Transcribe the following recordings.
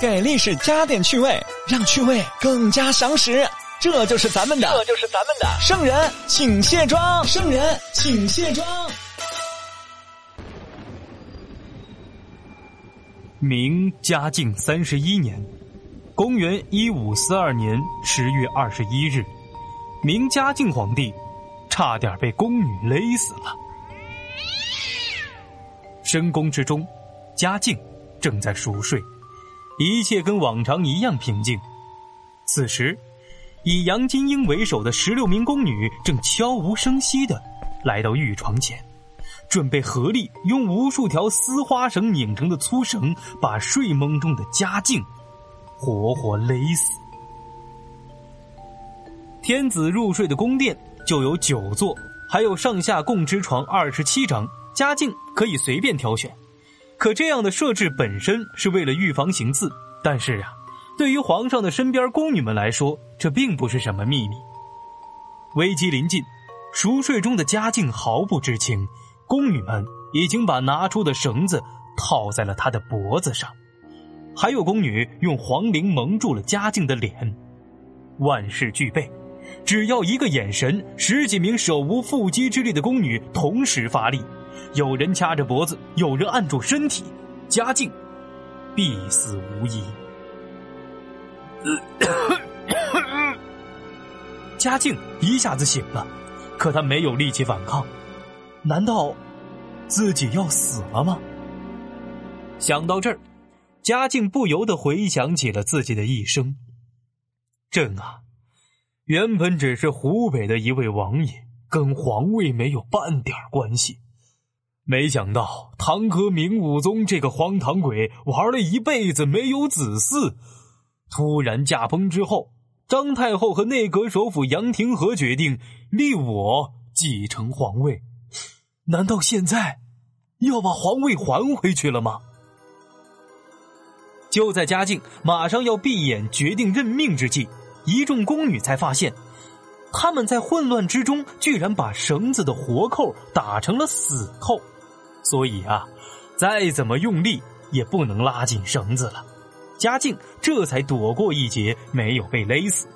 给历史加点趣味，让趣味更加详实。这就是咱们的，这就是咱们的圣人，请卸妆。圣人，请卸妆。明嘉靖三十一年，公元一五四二年十月二十一日，明嘉靖皇帝差点被宫女勒死了。深宫之中，嘉靖正在熟睡，一切跟往常一样平静。此时，以杨金英为首的十六名宫女正悄无声息的来到御床前。准备合力用无数条丝花绳拧成的粗绳，把睡梦中的嘉靖活活勒死。天子入睡的宫殿就有九座，还有上下共之床二十七张，嘉靖可以随便挑选。可这样的设置本身是为了预防行刺，但是啊，对于皇上的身边宫女们来说，这并不是什么秘密。危机临近，熟睡中的嘉靖毫不知情。宫女们已经把拿出的绳子套在了他的脖子上，还有宫女用黄绫蒙住了嘉靖的脸。万事俱备，只要一个眼神，十几名手无缚鸡之力的宫女同时发力，有人掐着脖子，有人按住身体，嘉靖必死无疑。嘉靖一下子醒了，可他没有力气反抗。难道自己要死了吗？想到这儿，嘉靖不由得回想起了自己的一生。朕啊，原本只是湖北的一位王爷，跟皇位没有半点关系。没想到堂哥明武宗这个荒唐鬼玩了一辈子没有子嗣，突然驾崩之后，张太后和内阁首辅杨廷和决定立我继承皇位。难道现在要把皇位还回去了吗？就在嘉靖马上要闭眼决定任命之际，一众宫女才发现，他们在混乱之中居然把绳子的活扣打成了死扣，所以啊，再怎么用力也不能拉紧绳子了。嘉靖这才躲过一劫，没有被勒死，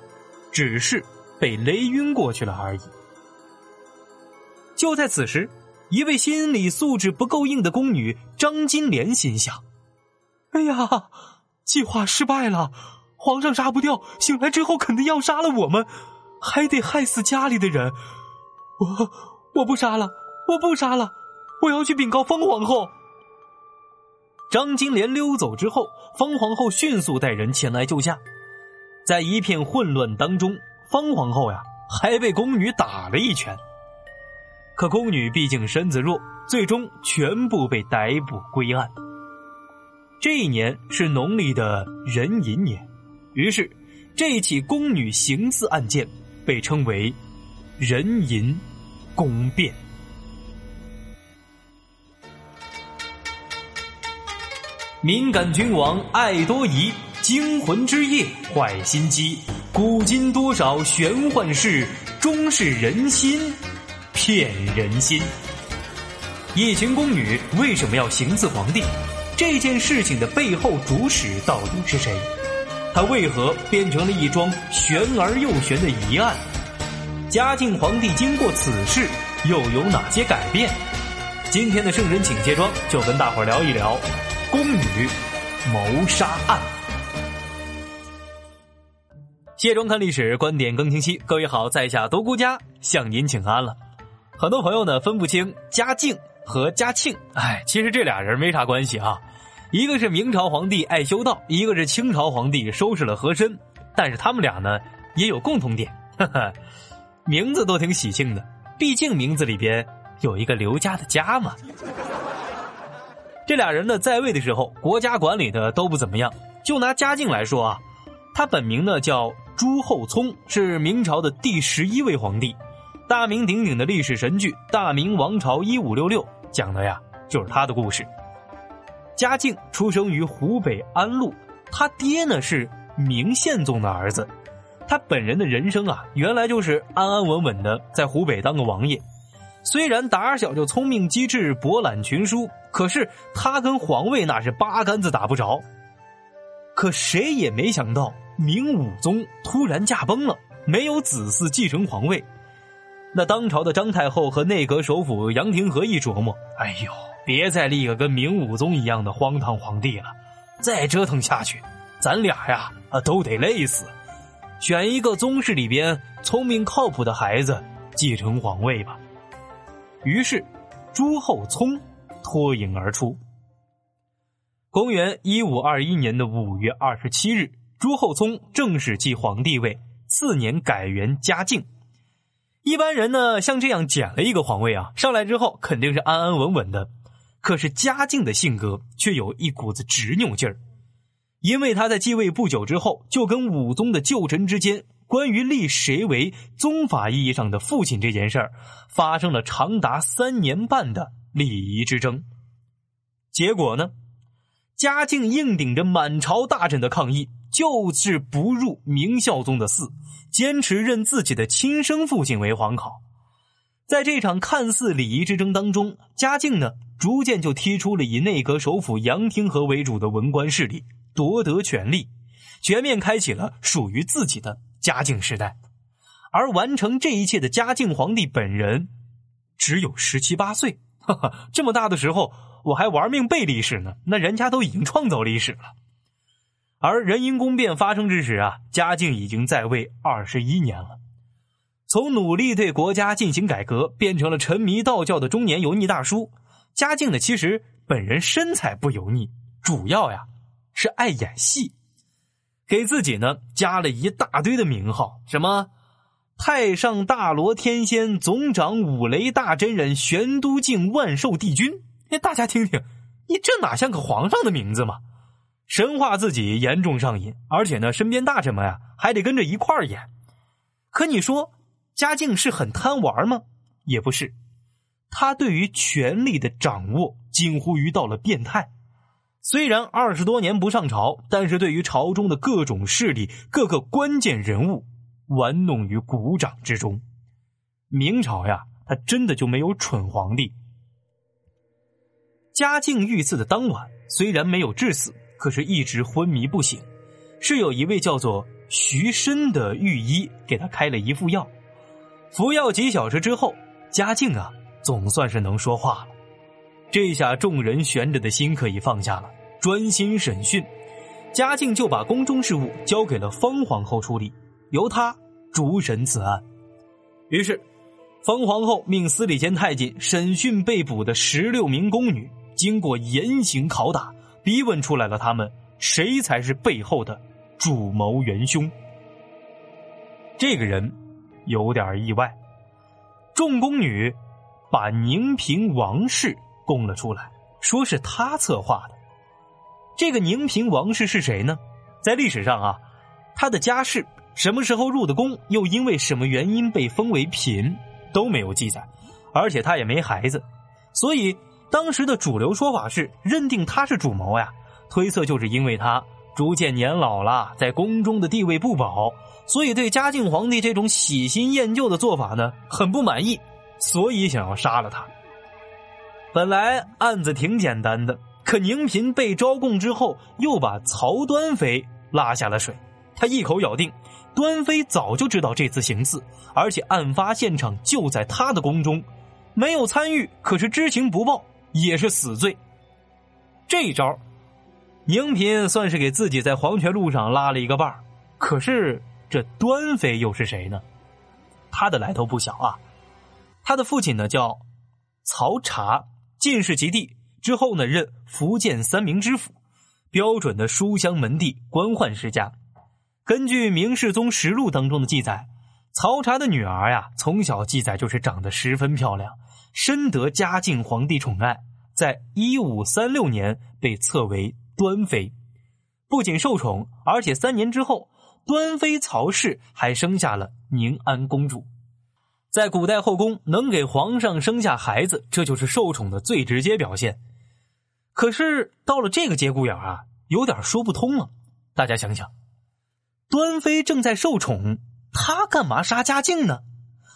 只是被勒晕过去了而已。就在此时。一位心理素质不够硬的宫女张金莲心想：“哎呀，计划失败了，皇上杀不掉，醒来之后肯定要杀了我们，还得害死家里的人。我我不杀了，我不杀了，我要去禀告方皇后。”张金莲溜走之后，方皇后迅速带人前来救驾。在一片混乱当中，方皇后呀还被宫女打了一拳。可宫女毕竟身子弱，最终全部被逮捕归案。这一年是农历的壬寅年，于是这起宫女行刺案件被称为“壬寅宫变”。敏感君王爱多疑，惊魂之夜坏心机，古今多少玄幻事，终是人心。骗人心！一群宫女为什么要行刺皇帝？这件事情的背后主使到底是谁？他为何变成了一桩悬而又悬的疑案？嘉靖皇帝经过此事又有哪些改变？今天的圣人请卸妆，就跟大伙儿聊一聊宫女谋杀案。卸妆看历史，观点更清晰。各位好，在下独孤家向您请安了。很多朋友呢分不清嘉靖和嘉庆，哎，其实这俩人没啥关系啊。一个是明朝皇帝爱修道，一个是清朝皇帝收拾了和珅。但是他们俩呢也有共同点，哈哈，名字都挺喜庆的，毕竟名字里边有一个刘家的家嘛。这俩人呢在位的时候，国家管理的都不怎么样。就拿嘉靖来说啊，他本名呢叫朱厚熜，是明朝的第十一位皇帝。大名鼎鼎的历史神剧《大明王朝一五六六》讲的呀，就是他的故事。嘉靖出生于湖北安陆，他爹呢是明宪宗的儿子。他本人的人生啊，原来就是安安稳稳的在湖北当个王爷。虽然打小就聪明机智、博览群书，可是他跟皇位那是八竿子打不着。可谁也没想到，明武宗突然驾崩了，没有子嗣继承皇位。那当朝的张太后和内阁首辅杨廷和一琢磨，哎呦，别再立个跟明武宗一样的荒唐皇帝了，再折腾下去，咱俩呀啊都得累死。选一个宗室里边聪明靠谱的孩子继承皇位吧。于是，朱厚熜脱颖而出。公元一五二一年的五月二十七日，朱厚熜正式继皇帝位，次年改元嘉靖。一般人呢，像这样捡了一个皇位啊，上来之后肯定是安安稳稳的。可是嘉靖的性格却有一股子执拗劲儿，因为他在继位不久之后，就跟武宗的旧臣之间关于立谁为宗法意义上的父亲这件事儿，发生了长达三年半的礼仪之争。结果呢？嘉靖硬顶着满朝大臣的抗议，就是不入明孝宗的寺，坚持认自己的亲生父亲为皇考。在这场看似礼仪之争当中，嘉靖呢逐渐就踢出了以内阁首辅杨廷和为主的文官势力，夺得权力，全面开启了属于自己的嘉靖时代。而完成这一切的嘉靖皇帝本人，只有十七八岁，哈哈，这么大的时候。我还玩命背历史呢，那人家都已经创造历史了。而壬寅宫变发生之时啊，嘉靖已经在位二十一年了。从努力对国家进行改革，变成了沉迷道教的中年油腻大叔。嘉靖呢，其实本人身材不油腻，主要呀是爱演戏，给自己呢加了一大堆的名号，什么太上大罗天仙、总掌五雷大真人、玄都境万寿帝君。哎，大家听听，你这哪像个皇上的名字嘛？神话自己严重上瘾，而且呢，身边大臣们呀还得跟着一块儿演。可你说嘉靖是很贪玩吗？也不是，他对于权力的掌握近乎于到了变态。虽然二十多年不上朝，但是对于朝中的各种势力、各个关键人物玩弄于股掌之中。明朝呀，他真的就没有蠢皇帝。嘉靖遇刺的当晚，虽然没有致死，可是一直昏迷不醒。是有一位叫做徐申的御医给他开了一副药，服药几小时之后，嘉靖啊总算是能说话了。这下众人悬着的心可以放下了，专心审讯。嘉靖就把宫中事务交给了方皇后处理，由他主审此案。于是，冯皇后命司礼监太监审讯被捕的十六名宫女。经过严刑拷打，逼问出来了，他们谁才是背后的主谋元凶？这个人有点意外。众宫女把宁嫔王氏供了出来，说是他策划的。这个宁嫔王氏是谁呢？在历史上啊，他的家世、什么时候入的宫，又因为什么原因被封为嫔，都没有记载，而且他也没孩子，所以。当时的主流说法是认定他是主谋呀，推测就是因为他逐渐年老了，在宫中的地位不保，所以对嘉靖皇帝这种喜新厌旧的做法呢很不满意，所以想要杀了他。本来案子挺简单的，可宁嫔被招供之后，又把曹端妃拉下了水。他一口咬定，端妃早就知道这次行刺，而且案发现场就在他的宫中，没有参与，可是知情不报。也是死罪。这一招，宁嫔算是给自己在黄泉路上拉了一个伴儿。可是这端妃又是谁呢？他的来头不小啊。他的父亲呢叫曹查，进士及第之后呢任福建三明知府，标准的书香门第，官宦世家。根据《明世宗实录》当中的记载，曹查的女儿呀，从小记载就是长得十分漂亮。深得嘉靖皇帝宠爱，在一五三六年被册为端妃，不仅受宠，而且三年之后，端妃曹氏还生下了宁安公主。在古代后宫，能给皇上生下孩子，这就是受宠的最直接表现。可是到了这个节骨眼啊，有点说不通了。大家想想，端妃正在受宠，她干嘛杀嘉靖呢？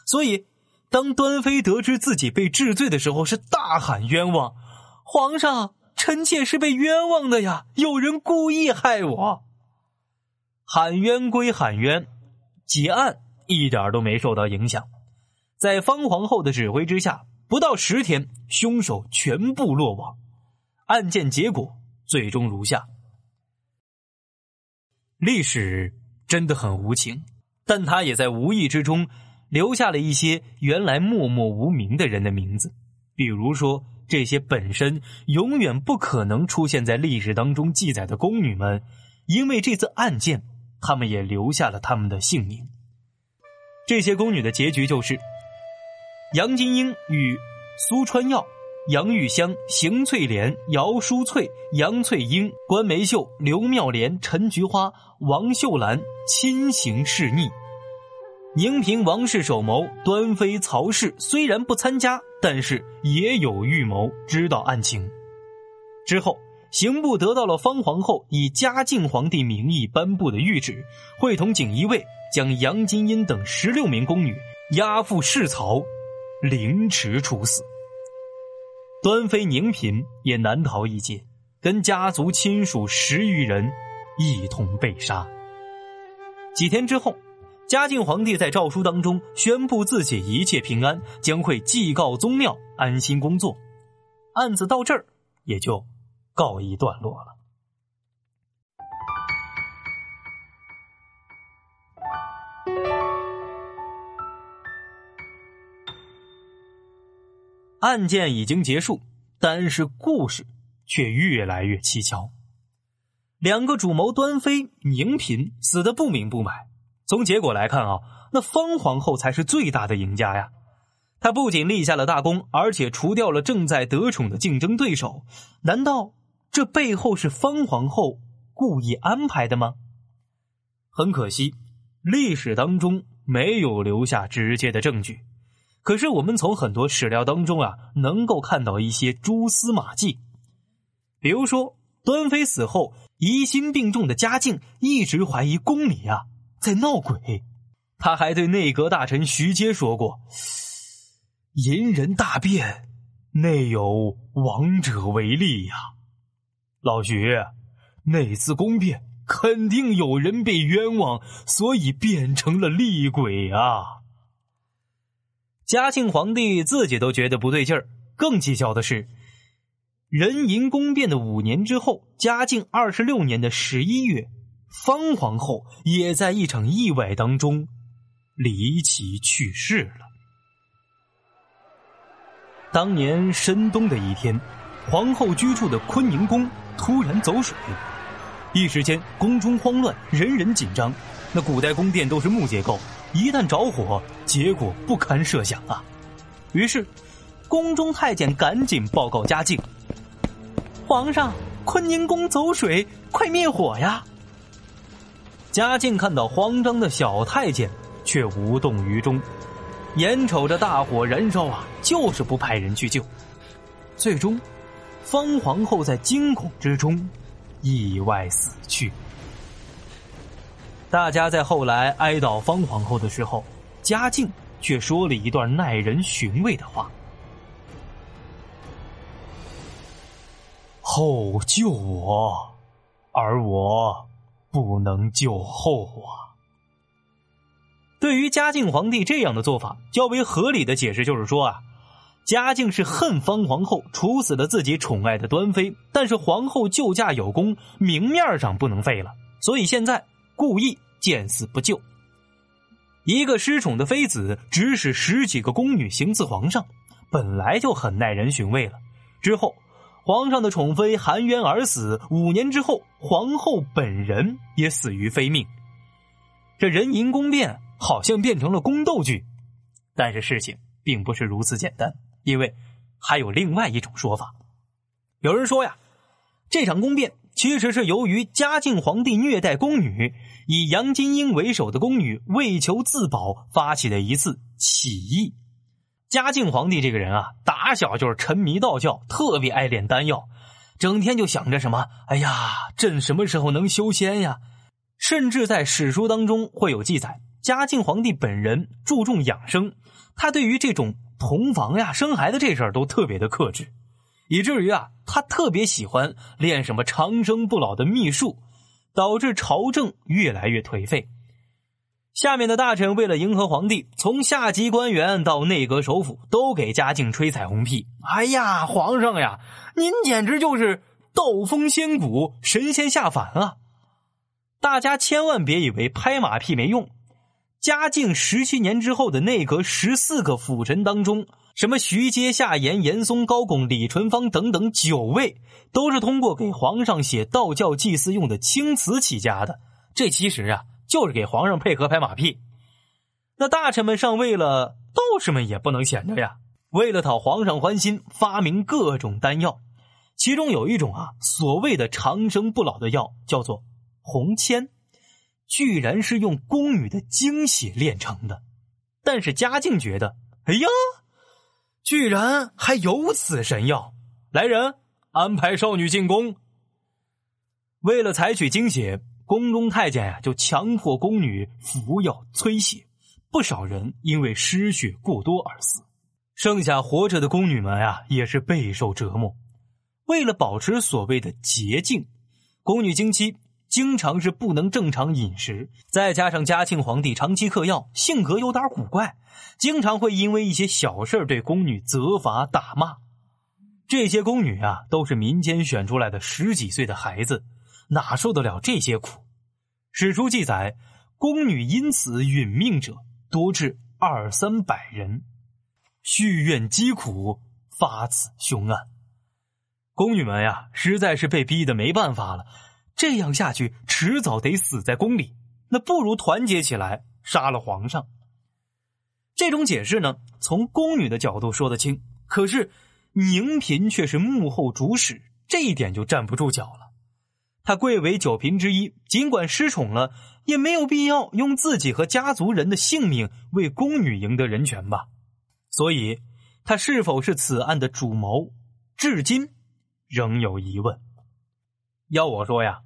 所以。当端妃得知自己被治罪的时候，是大喊冤枉！皇上，臣妾是被冤枉的呀！有人故意害我。喊冤归喊冤，结案一点都没受到影响。在方皇后的指挥之下，不到十天，凶手全部落网。案件结果最终如下：历史真的很无情，但他也在无意之中留下了一些原来默默无名的人的名字，比如说这些本身永远不可能出现在历史当中记载的宫女们，因为这次案件。他们也留下了他们的姓名。这些宫女的结局就是：杨金英与苏川耀、杨玉香、邢翠莲、姚淑翠、杨翠英、关梅秀、刘妙莲、陈菊花、王秀兰亲行示逆。宁平王氏首谋端妃曹氏虽然不参加，但是也有预谋，知道案情。之后。刑部得到了方皇后以嘉靖皇帝名义颁布的谕旨，会同锦衣卫将杨金英等十六名宫女押赴市曹，凌迟处死。端妃宁嫔也难逃一劫，跟家族亲属十余人一同被杀。几天之后，嘉靖皇帝在诏书当中宣布自己一切平安，将会祭告宗庙，安心工作。案子到这儿也就。告一段落了。案件已经结束，但是故事却越来越蹊跷。两个主谋端妃、宁嫔死的不明不白。从结果来看啊，那方皇后才是最大的赢家呀！她不仅立下了大功，而且除掉了正在得宠的竞争对手。难道？这背后是方皇后故意安排的吗？很可惜，历史当中没有留下直接的证据。可是我们从很多史料当中啊，能够看到一些蛛丝马迹。比如说，端妃死后，疑心病重的嘉靖一直怀疑宫里啊在闹鬼。他还对内阁大臣徐阶说过：“淫人大变，内有亡者为例呀。”老徐，那次宫变肯定有人被冤枉，所以变成了厉鬼啊！嘉庆皇帝自己都觉得不对劲儿，更蹊跷的是，壬寅宫变的五年之后，嘉靖二十六年的十一月，方皇后也在一场意外当中离奇去世了。当年深冬的一天，皇后居住的坤宁宫。突然走水，一时间宫中慌乱，人人紧张。那古代宫殿都是木结构，一旦着火，结果不堪设想啊！于是，宫中太监赶紧报告嘉靖：“皇上，坤宁宫走水，快灭火呀！”嘉靖看到慌张的小太监，却无动于衷，眼瞅着大火燃烧啊，就是不派人去救。最终。方皇后在惊恐之中意外死去。大家在后来哀悼方皇后的时候，嘉靖却说了一段耐人寻味的话：“后救我，而我不能救后啊。”对于嘉靖皇帝这样的做法，较为合理的解释就是说啊。嘉靖是恨方皇后处死了自己宠爱的端妃，但是皇后救驾有功，明面上不能废了，所以现在故意见死不救。一个失宠的妃子指使十几个宫女行刺皇上，本来就很耐人寻味了。之后，皇上的宠妃含冤而死，五年之后，皇后本人也死于非命。这人淫宫变好像变成了宫斗剧，但是事情并不是如此简单。因为还有另外一种说法，有人说呀，这场宫变其实是由于嘉靖皇帝虐待宫女，以杨金英为首的宫女为求自保发起的一次起义。嘉靖皇帝这个人啊，打小就是沉迷道教，特别爱炼丹药，整天就想着什么，哎呀，朕什么时候能修仙呀？甚至在史书当中会有记载，嘉靖皇帝本人注重养生，他对于这种。同房呀，生孩子这事儿都特别的克制，以至于啊，他特别喜欢练什么长生不老的秘术，导致朝政越来越颓废。下面的大臣为了迎合皇帝，从下级官员到内阁首辅，都给嘉靖吹彩虹屁。哎呀，皇上呀，您简直就是道风仙骨，神仙下凡啊！大家千万别以为拍马屁没用。嘉靖十七年之后的内阁十四个辅臣当中，什么徐阶、夏言、严嵩、高拱、李淳芳等等九位，都是通过给皇上写道教祭祀用的青瓷起家的。这其实啊。就是给皇上配合拍马屁，那大臣们上位了，道士们也不能闲着呀。为了讨皇上欢心，发明各种丹药，其中有一种啊，所谓的长生不老的药，叫做红铅，居然是用宫女的精血炼成的。但是嘉靖觉得，哎呀，居然还有此神药！来人，安排少女进宫。为了采取精血。宫中太监呀，就强迫宫女服药催血，不少人因为失血过多而死。剩下活着的宫女们呀，也是备受折磨。为了保持所谓的洁净，宫女经期经常是不能正常饮食。再加上嘉庆皇帝长期嗑药，性格有点古怪，经常会因为一些小事对宫女责罚打骂。这些宫女啊，都是民间选出来的十几岁的孩子。哪受得了这些苦？史书记载，宫女因此殒命者多至二三百人，续怨积苦，发此凶案。宫女们呀，实在是被逼得没办法了，这样下去迟早得死在宫里，那不如团结起来杀了皇上。这种解释呢，从宫女的角度说得清，可是宁嫔却是幕后主使，这一点就站不住脚了。他贵为九嫔之一，尽管失宠了，也没有必要用自己和家族人的性命为宫女赢得人权吧。所以，他是否是此案的主谋，至今仍有疑问。要我说呀，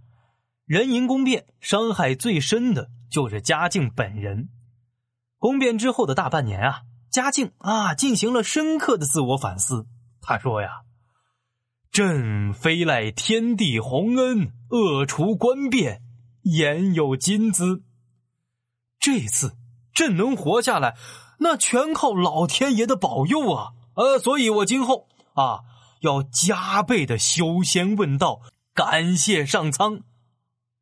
人淫宫变伤害最深的就是嘉靖本人。宫变之后的大半年啊，嘉靖啊进行了深刻的自我反思。他说呀。朕非赖天地洪恩，恶除官变，言有金资。这次朕能活下来，那全靠老天爷的保佑啊！呃，所以我今后啊要加倍的修仙问道，感谢上苍。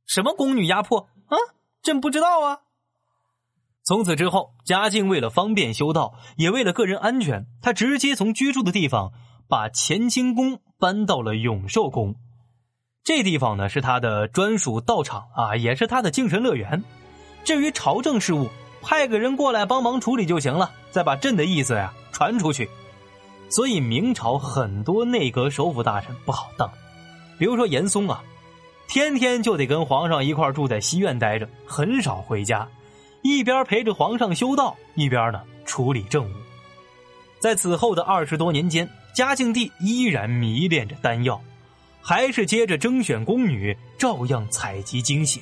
什么宫女压迫啊？朕不知道啊。从此之后，嘉靖为了方便修道，也为了个人安全，他直接从居住的地方。把乾清宫搬到了永寿宫，这地方呢是他的专属道场啊，也是他的精神乐园。至于朝政事务，派个人过来帮忙处理就行了，再把朕的意思呀传出去。所以明朝很多内阁首辅大臣不好当，比如说严嵩啊，天天就得跟皇上一块住在西院待着，很少回家，一边陪着皇上修道，一边呢处理政务。在此后的二十多年间。嘉靖帝依然迷恋着丹药，还是接着征选宫女，照样采集精血。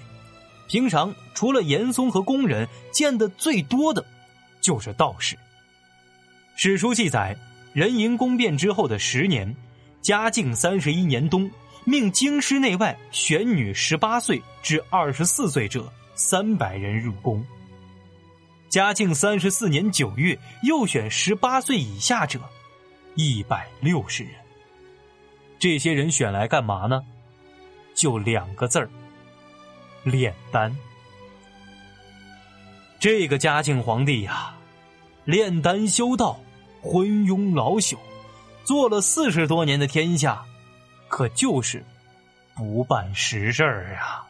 平常除了严嵩和宫人，见的最多的，就是道士。史书记载，人迎宫变之后的十年，嘉靖三十一年冬，命京师内外选女十八岁至二十四岁者三百人入宫。嘉靖三十四年九月，又选十八岁以下者。一百六十人，这些人选来干嘛呢？就两个字儿：炼丹。这个嘉靖皇帝呀，炼丹修道，昏庸老朽，做了四十多年的天下，可就是不办实事儿啊。